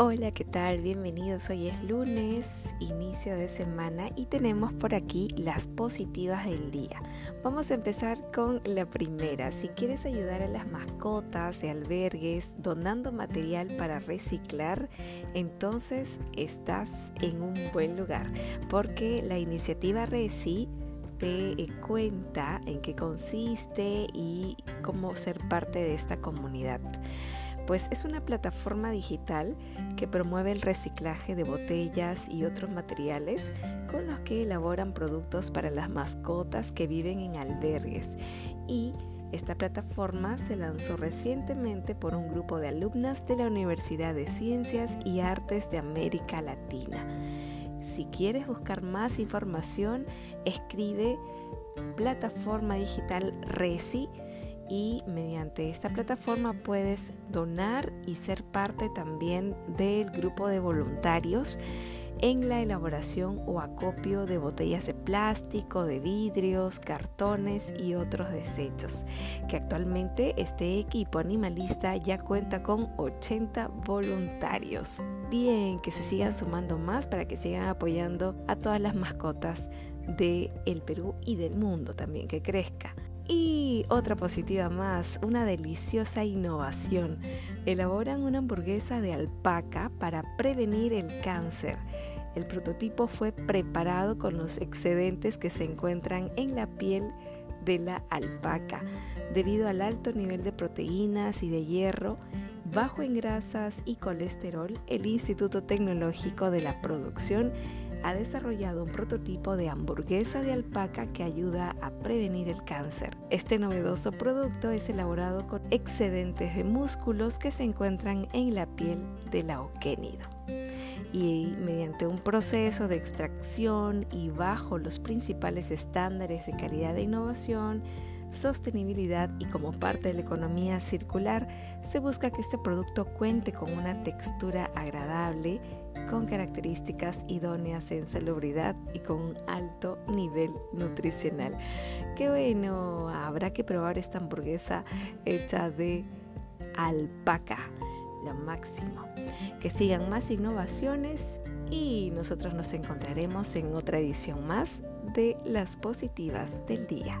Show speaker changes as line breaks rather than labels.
Hola, ¿qué tal? Bienvenidos. Hoy es lunes, inicio de semana y tenemos por aquí las positivas del día. Vamos a empezar con la primera. Si quieres ayudar a las mascotas de albergues donando material para reciclar, entonces estás en un buen lugar porque la iniciativa Reci te cuenta en qué consiste y cómo ser parte de esta comunidad pues es una plataforma digital que promueve el reciclaje de botellas y otros materiales con los que elaboran productos para las mascotas que viven en albergues y esta plataforma se lanzó recientemente por un grupo de alumnas de la Universidad de Ciencias y Artes de América Latina. Si quieres buscar más información, escribe plataforma digital Reci y mediante esta plataforma puedes donar y ser parte también del grupo de voluntarios en la elaboración o acopio de botellas de plástico, de vidrios, cartones y otros desechos, que actualmente este equipo animalista ya cuenta con 80 voluntarios. Bien, que se sigan sumando más para que sigan apoyando a todas las mascotas del el Perú y del mundo también, que crezca. Y otra positiva más, una deliciosa innovación. Elaboran una hamburguesa de alpaca para prevenir el cáncer. El prototipo fue preparado con los excedentes que se encuentran en la piel de la alpaca. Debido al alto nivel de proteínas y de hierro, bajo en grasas y colesterol, el Instituto Tecnológico de la Producción ha desarrollado un prototipo de hamburguesa de alpaca que ayuda a prevenir el cáncer. Este novedoso producto es elaborado con excedentes de músculos que se encuentran en la piel del aoquénido y mediante un proceso de extracción y bajo los principales estándares de calidad de innovación, sostenibilidad y como parte de la economía circular, se busca que este producto cuente con una textura agradable, con características idóneas en salubridad y con un alto nivel nutricional. Qué bueno, habrá que probar esta hamburguesa hecha de alpaca, lo máximo. Que sigan más innovaciones y nosotros nos encontraremos en otra edición más de las positivas del día.